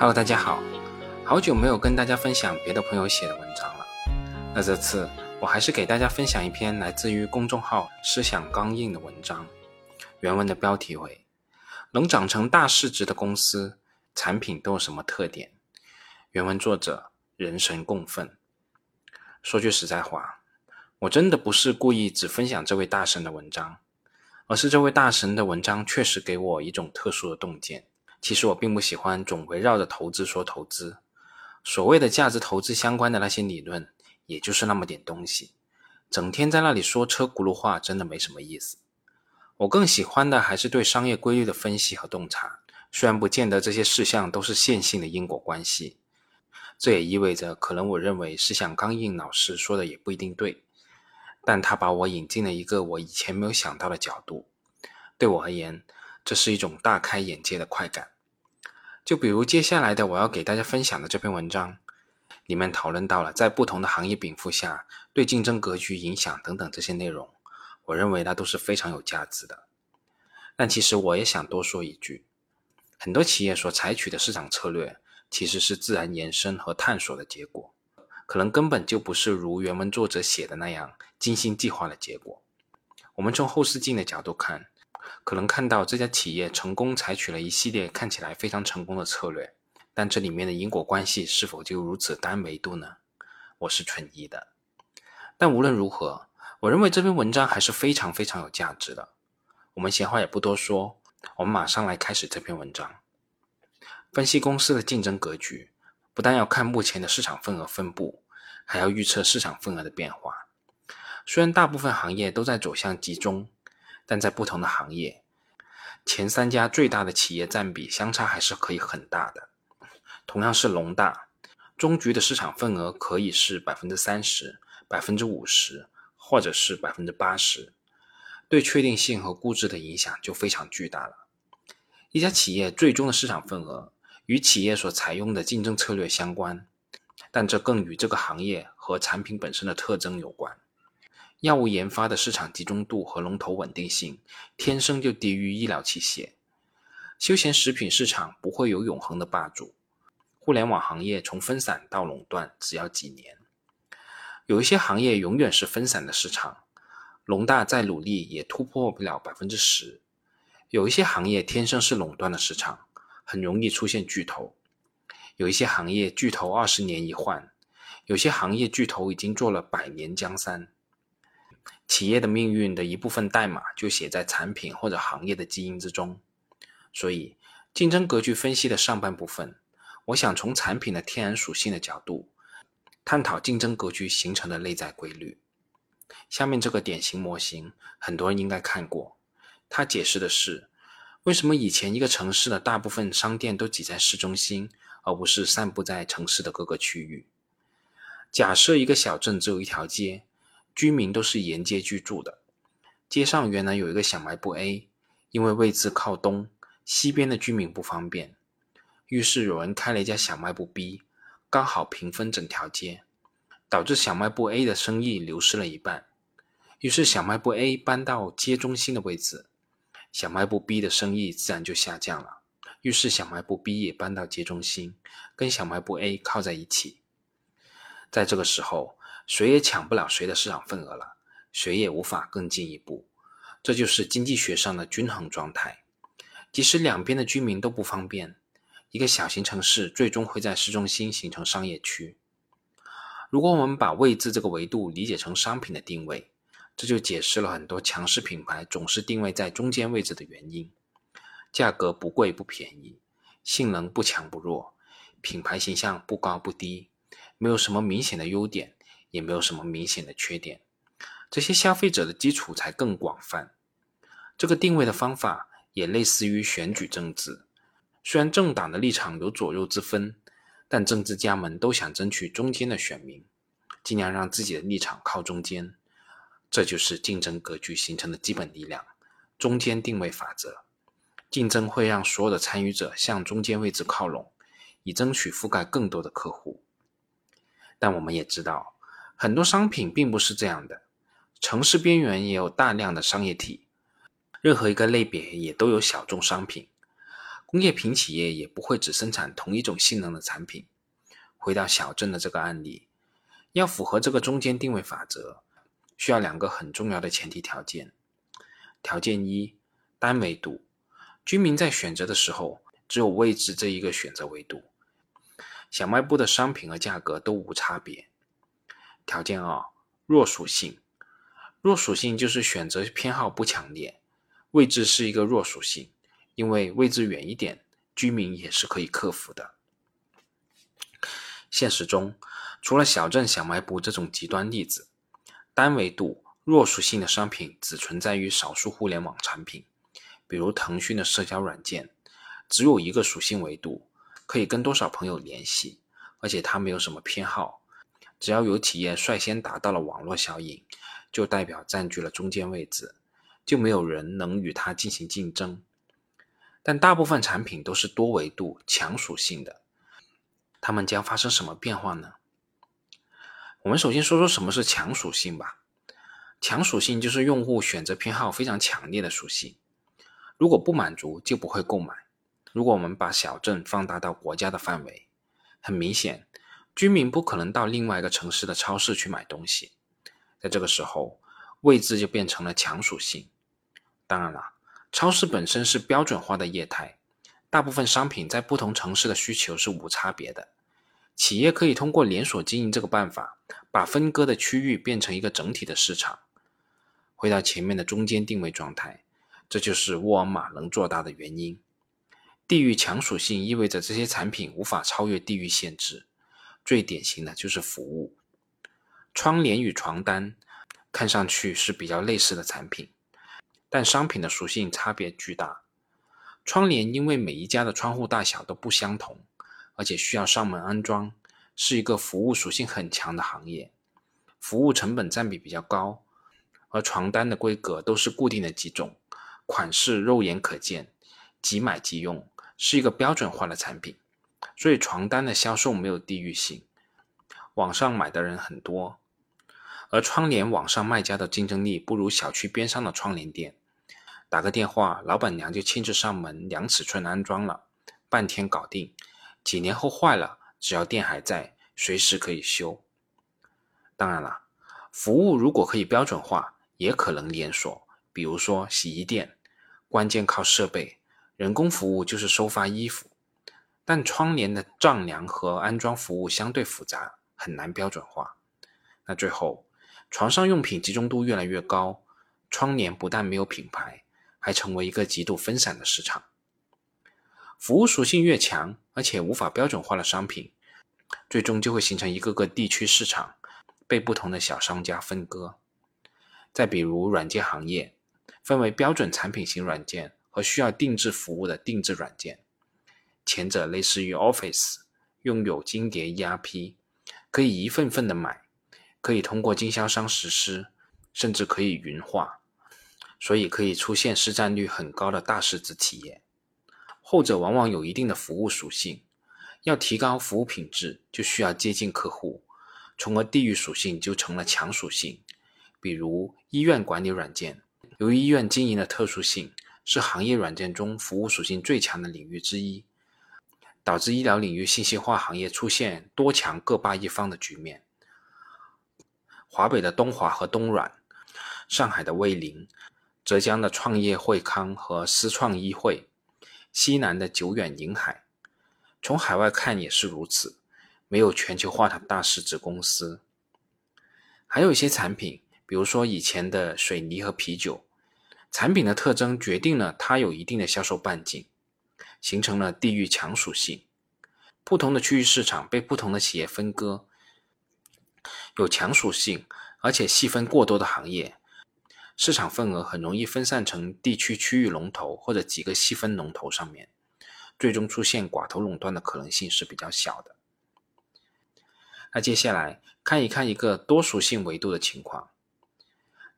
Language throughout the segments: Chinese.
Hello，大家好，好久没有跟大家分享别的朋友写的文章了。那这次我还是给大家分享一篇来自于公众号“思想刚硬”的文章。原文的标题为“能长成大市值的公司，产品都有什么特点？”原文作者人神共愤。说句实在话，我真的不是故意只分享这位大神的文章，而是这位大神的文章确实给我一种特殊的洞见。其实我并不喜欢总围绕着投资说投资，所谓的价值投资相关的那些理论，也就是那么点东西，整天在那里说车轱辘话，真的没什么意思。我更喜欢的还是对商业规律的分析和洞察，虽然不见得这些事项都是线性的因果关系，这也意味着可能我认为思想刚硬老师说的也不一定对，但他把我引进了一个我以前没有想到的角度，对我而言。这是一种大开眼界的快感。就比如接下来的我要给大家分享的这篇文章，里面讨论到了在不同的行业禀赋下对竞争格局影响等等这些内容，我认为它都是非常有价值的。但其实我也想多说一句，很多企业所采取的市场策略其实是自然延伸和探索的结果，可能根本就不是如原文作者写的那样精心计划的结果。我们从后视镜的角度看。可能看到这家企业成功采取了一系列看起来非常成功的策略，但这里面的因果关系是否就如此单维度呢？我是存疑的。但无论如何，我认为这篇文章还是非常非常有价值的。我们闲话也不多说，我们马上来开始这篇文章。分析公司的竞争格局，不但要看目前的市场份额分布，还要预测市场份额的变化。虽然大部分行业都在走向集中。但在不同的行业，前三家最大的企业占比相差还是可以很大的。同样是龙大，中局的市场份额可以是百分之三十、百分之五十，或者是百分之八十，对确定性和估值的影响就非常巨大了。一家企业最终的市场份额与企业所采用的竞争策略相关，但这更与这个行业和产品本身的特征有关。药物研发的市场集中度和龙头稳定性天生就低于医疗器械。休闲食品市场不会有永恒的霸主。互联网行业从分散到垄断只要几年。有一些行业永远是分散的市场，龙大再努力也突破不了百分之十。有一些行业天生是垄断的市场，很容易出现巨头。有一些行业巨头二十年一换，有些行业巨头已经做了百年江山。企业的命运的一部分代码就写在产品或者行业的基因之中，所以竞争格局分析的上半部分，我想从产品的天然属性的角度探讨竞争格局形成的内在规律。下面这个典型模型，很多人应该看过，它解释的是为什么以前一个城市的大部分商店都挤在市中心，而不是散布在城市的各个区域。假设一个小镇只有一条街。居民都是沿街居住的。街上原来有一个小卖部 A，因为位置靠东，西边的居民不方便，于是有人开了一家小卖部 B，刚好平分整条街，导致小卖部 A 的生意流失了一半。于是小卖部 A 搬到街中心的位置，小卖部 B 的生意自然就下降了。于是小卖部 B 也搬到街中心，跟小卖部 A 靠在一起。在这个时候。谁也抢不了谁的市场份额了，谁也无法更进一步，这就是经济学上的均衡状态。即使两边的居民都不方便，一个小型城市最终会在市中心形成商业区。如果我们把位置这个维度理解成商品的定位，这就解释了很多强势品牌总是定位在中间位置的原因：价格不贵不便宜，性能不强不弱，品牌形象不高不低，没有什么明显的优点。也没有什么明显的缺点，这些消费者的基础才更广泛。这个定位的方法也类似于选举政治，虽然政党的立场有左右之分，但政治家们都想争取中间的选民，尽量让自己的立场靠中间。这就是竞争格局形成的基本力量——中间定位法则。竞争会让所有的参与者向中间位置靠拢，以争取覆盖更多的客户。但我们也知道。很多商品并不是这样的，城市边缘也有大量的商业体，任何一个类别也都有小众商品。工业品企业也不会只生产同一种性能的产品。回到小镇的这个案例，要符合这个中间定位法则，需要两个很重要的前提条件。条件一，单维度，居民在选择的时候，只有位置这一个选择维度，小卖部的商品和价格都无差别。条件二，弱属性，弱属性就是选择偏好不强烈，位置是一个弱属性，因为位置远一点，居民也是可以克服的。现实中，除了小镇小卖部这种极端例子，单维度弱属性的商品只存在于少数互联网产品，比如腾讯的社交软件，只有一个属性维度，可以跟多少朋友联系，而且它没有什么偏好，只要有企业率先达到了网络效应，就代表占据了中间位置，就没有人能与它进行竞争。但大部分产品都是多维度强属性的。它们将发生什么变化呢？我们首先说说什么是强属性吧。强属性就是用户选择偏好非常强烈的属性，如果不满足就不会购买。如果我们把小镇放大到国家的范围，很明显，居民不可能到另外一个城市的超市去买东西，在这个时候，位置就变成了强属性。当然了，超市本身是标准化的业态。大部分商品在不同城市的需求是无差别的，企业可以通过连锁经营这个办法，把分割的区域变成一个整体的市场。回到前面的中间定位状态，这就是沃尔玛能做大的原因。地域强属性意味着这些产品无法超越地域限制。最典型的就是服务，窗帘与床单看上去是比较类似的产品，但商品的属性差别巨大。窗帘因为每一家的窗户大小都不相同，而且需要上门安装，是一个服务属性很强的行业，服务成本占比比较高。而床单的规格都是固定的几种，款式肉眼可见，即买即用，是一个标准化的产品，所以床单的销售没有地域性，网上买的人很多。而窗帘网上卖家的竞争力不如小区边上的窗帘店。打个电话，老板娘就亲自上门量尺寸安装了，半天搞定。几年后坏了，只要店还在，随时可以修。当然了，服务如果可以标准化，也可能连锁。比如说洗衣店，关键靠设备，人工服务就是收发衣服。但窗帘的丈量和安装服务相对复杂，很难标准化。那最后，床上用品集中度越来越高，窗帘不但没有品牌。还成为一个极度分散的市场，服务属性越强，而且无法标准化的商品，最终就会形成一个个地区市场，被不同的小商家分割。再比如软件行业，分为标准产品型软件和需要定制服务的定制软件，前者类似于 Office，拥有金蝶 ERP，可以一份份的买，可以通过经销商实施，甚至可以云化。所以可以出现市占率很高的大市值企业，后者往往有一定的服务属性。要提高服务品质，就需要接近客户，从而地域属性就成了强属性。比如医院管理软件，由于医院经营的特殊性，是行业软件中服务属性最强的领域之一，导致医疗领域信息化行业出现多强各霸一方的局面。华北的东华和东软，上海的卫灵。浙江的创业惠康和思创医惠，西南的久远银海，从海外看也是如此，没有全球化的大市值公司。还有一些产品，比如说以前的水泥和啤酒，产品的特征决定了它有一定的销售半径，形成了地域强属性。不同的区域市场被不同的企业分割，有强属性而且细分过多的行业。市场份额很容易分散成地区区域龙头或者几个细分龙头上面，最终出现寡头垄断的可能性是比较小的。那接下来看一看一个多属性维度的情况。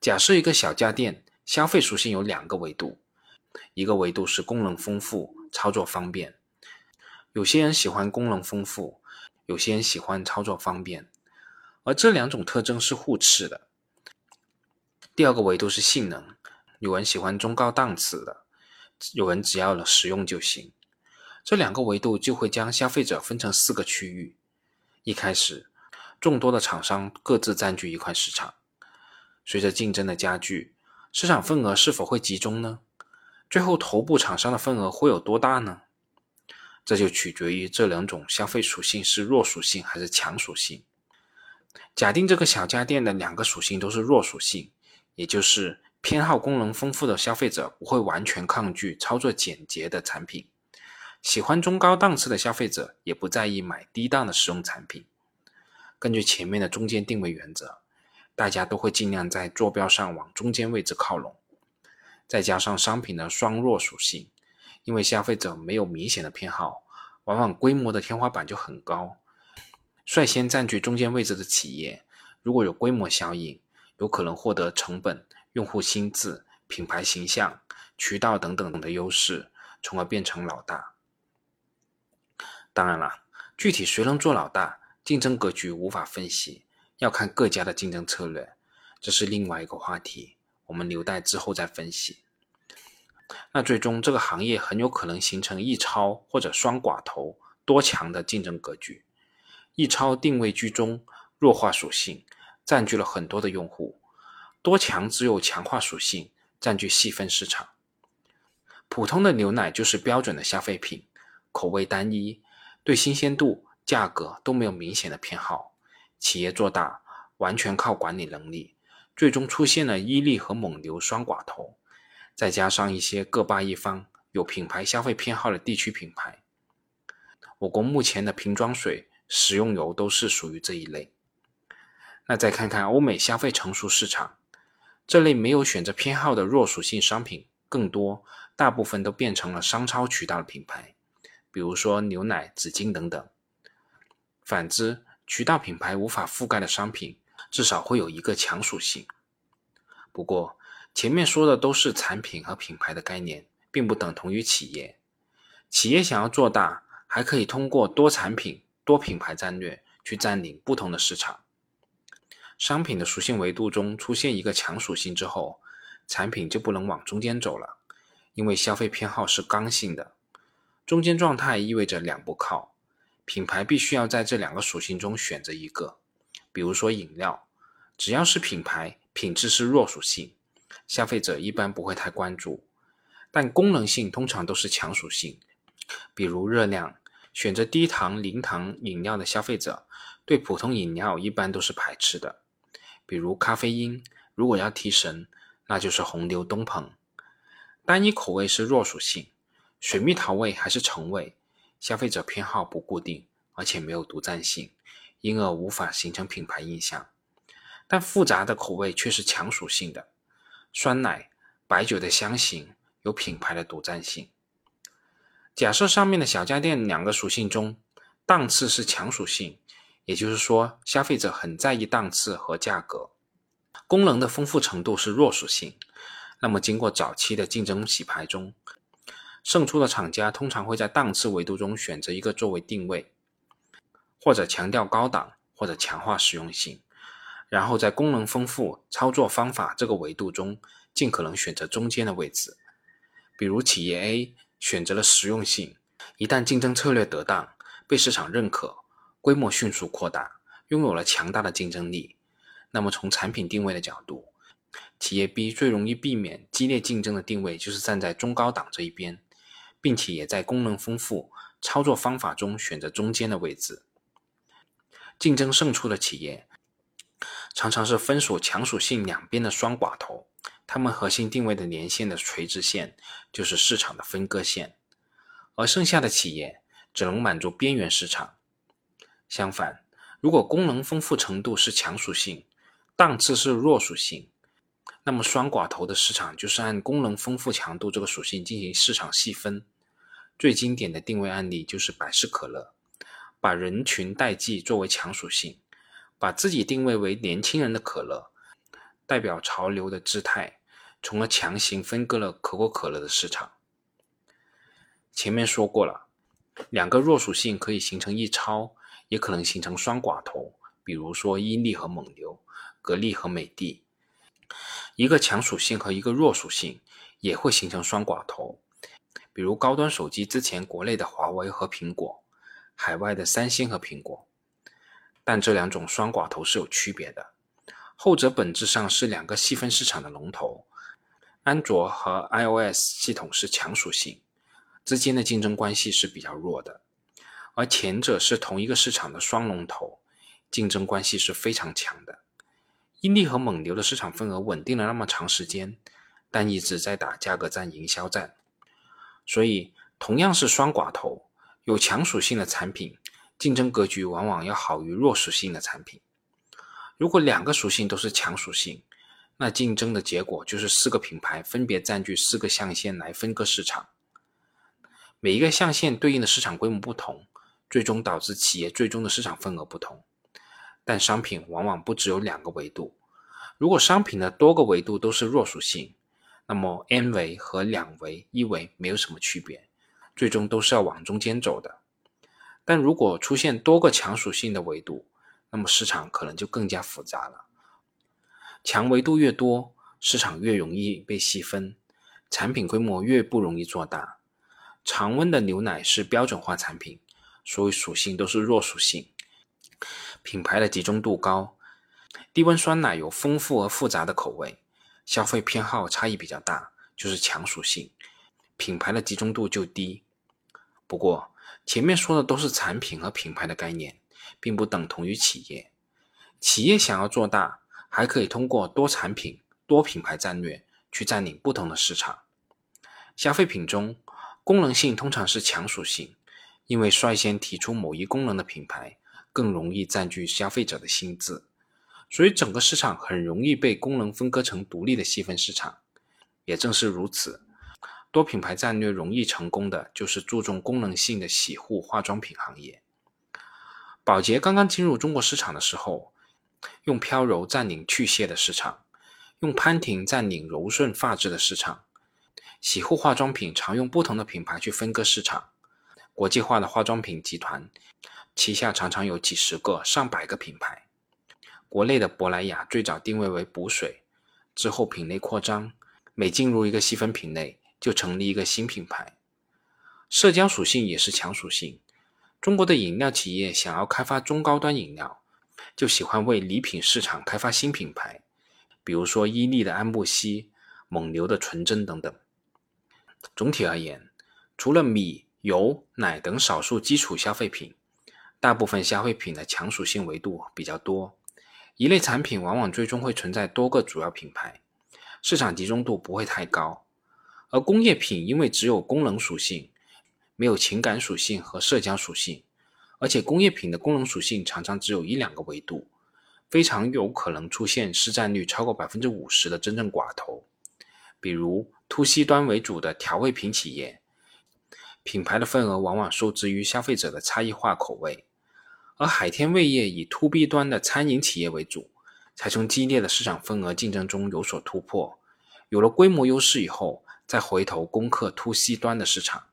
假设一个小家电消费属性有两个维度，一个维度是功能丰富、操作方便，有些人喜欢功能丰富，有些人喜欢操作方便，而这两种特征是互斥的。第二个维度是性能，有人喜欢中高档次的，有人只要了实用就行。这两个维度就会将消费者分成四个区域。一开始，众多的厂商各自占据一块市场，随着竞争的加剧，市场份额是否会集中呢？最后，头部厂商的份额会有多大呢？这就取决于这两种消费属性是弱属性还是强属性。假定这个小家电的两个属性都是弱属性，也就是偏好功能丰富的消费者不会完全抗拒操作简洁的产品，喜欢中高档次的消费者也不在意买低档的实用产品。根据前面的中间定位原则，大家都会尽量在坐标上往中间位置靠拢。再加上商品的双弱属性，因为消费者没有明显的偏好，往往规模的天花板就很高。率先占据中间位置的企业，如果有规模效应，有可能获得成本、用户心智、品牌形象、渠道等等的优势，从而变成老大。当然了，具体谁能做老大，竞争格局无法分析，要看各家的竞争策略，这是另外一个话题。我们留待之后再分析。那最终这个行业很有可能形成一超或者双寡头多强的竞争格局。一超定位居中，弱化属性，占据了很多的用户；多强只有强化属性，占据细分市场。普通的牛奶就是标准的消费品，口味单一，对新鲜度、价格都没有明显的偏好。企业做大完全靠管理能力。最终出现了伊利和蒙牛双寡头，再加上一些各霸一方、有品牌消费偏好的地区品牌。我国目前的瓶装水、食用油都是属于这一类。那再看看欧美消费成熟市场，这类没有选择偏好的弱属性商品更多，大部分都变成了商超渠道的品牌，比如说牛奶、纸巾等等。反之，渠道品牌无法覆盖的商品。至少会有一个强属性。不过，前面说的都是产品和品牌的概念，并不等同于企业。企业想要做大，还可以通过多产品、多品牌战略去占领不同的市场。商品的属性维度中出现一个强属性之后，产品就不能往中间走了，因为消费偏好是刚性的。中间状态意味着两不靠，品牌必须要在这两个属性中选择一个。比如说饮料，只要是品牌，品质是弱属性，消费者一般不会太关注；但功能性通常都是强属性。比如热量，选择低糖、零糖饮料的消费者，对普通饮料一般都是排斥的。比如咖啡因，如果要提神，那就是红牛、东鹏。单一口味是弱属性，水蜜桃味还是橙味，消费者偏好不固定，而且没有独占性。因而无法形成品牌印象，但复杂的口味却是强属性的，酸奶、白酒的香型有品牌的独占性。假设上面的小家电两个属性中，档次是强属性，也就是说消费者很在意档次和价格，功能的丰富程度是弱属性。那么经过早期的竞争洗牌中，胜出的厂家通常会在档次维度中选择一个作为定位。或者强调高档，或者强化实用性，然后在功能丰富、操作方法这个维度中，尽可能选择中间的位置。比如企业 A 选择了实用性，一旦竞争策略得当，被市场认可，规模迅速扩大，拥有了强大的竞争力。那么从产品定位的角度，企业 B 最容易避免激烈竞争的定位就是站在中高档这一边，并且也在功能丰富、操作方法中选择中间的位置。竞争胜出的企业，常常是分属强属性两边的双寡头，他们核心定位的连线的垂直线就是市场的分割线，而剩下的企业只能满足边缘市场。相反，如果功能丰富程度是强属性，档次是弱属性，那么双寡头的市场就是按功能丰富强度这个属性进行市场细分。最经典的定位案例就是百事可乐。把人群代际作为强属性，把自己定位为年轻人的可乐，代表潮流的姿态，从而强行分割了可口可乐的市场。前面说过了，两个弱属性可以形成一超，也可能形成双寡头，比如说伊利和蒙牛，格力和美的。一个强属性和一个弱属性也会形成双寡头，比如高端手机之前国内的华为和苹果，海外的三星和苹果。但这两种双寡头是有区别的，后者本质上是两个细分市场的龙头，安卓和 iOS 系统是强属性，之间的竞争关系是比较弱的，而前者是同一个市场的双龙头，竞争关系是非常强的。伊利和蒙牛的市场份额稳定了那么长时间，但一直在打价格战、营销战，所以同样是双寡头，有强属性的产品。竞争格局往往要好于弱属性的产品。如果两个属性都是强属性，那竞争的结果就是四个品牌分别占据四个象限来分割市场。每一个象限对应的市场规模不同，最终导致企业最终的市场份额不同。但商品往往不只有两个维度。如果商品的多个维度都是弱属性，那么 n 维和两维、一维没有什么区别，最终都是要往中间走的。但如果出现多个强属性的维度，那么市场可能就更加复杂了。强维度越多，市场越容易被细分，产品规模越不容易做大。常温的牛奶是标准化产品，所有属性都是弱属性，品牌的集中度高。低温酸奶有丰富而复杂的口味，消费偏好差异比较大，就是强属性，品牌的集中度就低。不过，前面说的都是产品和品牌的概念，并不等同于企业。企业想要做大，还可以通过多产品、多品牌战略去占领不同的市场。消费品中，功能性通常是强属性，因为率先提出某一功能的品牌更容易占据消费者的心智，所以整个市场很容易被功能分割成独立的细分市场。也正是如此。多品牌战略容易成功的就是注重功能性的洗护化妆品行业。宝洁刚刚进入中国市场的时候，用飘柔占领去屑的市场，用潘婷占领柔顺发质的市场。洗护化妆品常用不同的品牌去分割市场。国际化的化妆品集团旗下常常有几十个、上百个品牌。国内的珀莱雅最早定位为补水，之后品类扩张，每进入一个细分品类。就成立一个新品牌，社交属性也是强属性。中国的饮料企业想要开发中高端饮料，就喜欢为礼品市场开发新品牌，比如说伊利的安慕希、蒙牛的纯甄等等。总体而言，除了米、油、奶等少数基础消费品，大部分消费品的强属性维度比较多。一类产品往往最终会存在多个主要品牌，市场集中度不会太高。而工业品因为只有功能属性，没有情感属性和社交属性，而且工业品的功能属性常常只有一两个维度，非常有可能出现市占率超过百分之五十的真正寡头。比如 to C 端为主的调味品企业，品牌的份额往往受制于消费者的差异化口味；而海天味业以 to B 端的餐饮企业为主，才从激烈的市场份额竞争中有所突破，有了规模优势以后。再回头攻克 to C 端的市场。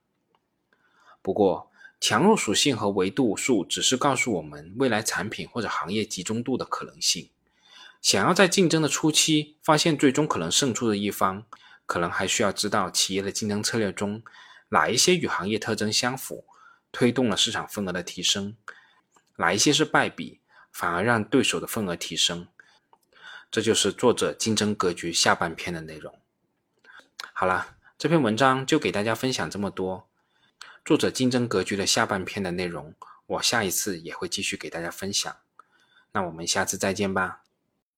不过，强弱属性和维度数只是告诉我们未来产品或者行业集中度的可能性。想要在竞争的初期发现最终可能胜出的一方，可能还需要知道企业的竞争策略中哪一些与行业特征相符，推动了市场份额的提升；哪一些是败笔，反而让对手的份额提升。这就是作者竞争格局下半篇的内容。好了，这篇文章就给大家分享这么多。作者竞争格局的下半篇的内容，我下一次也会继续给大家分享。那我们下次再见吧。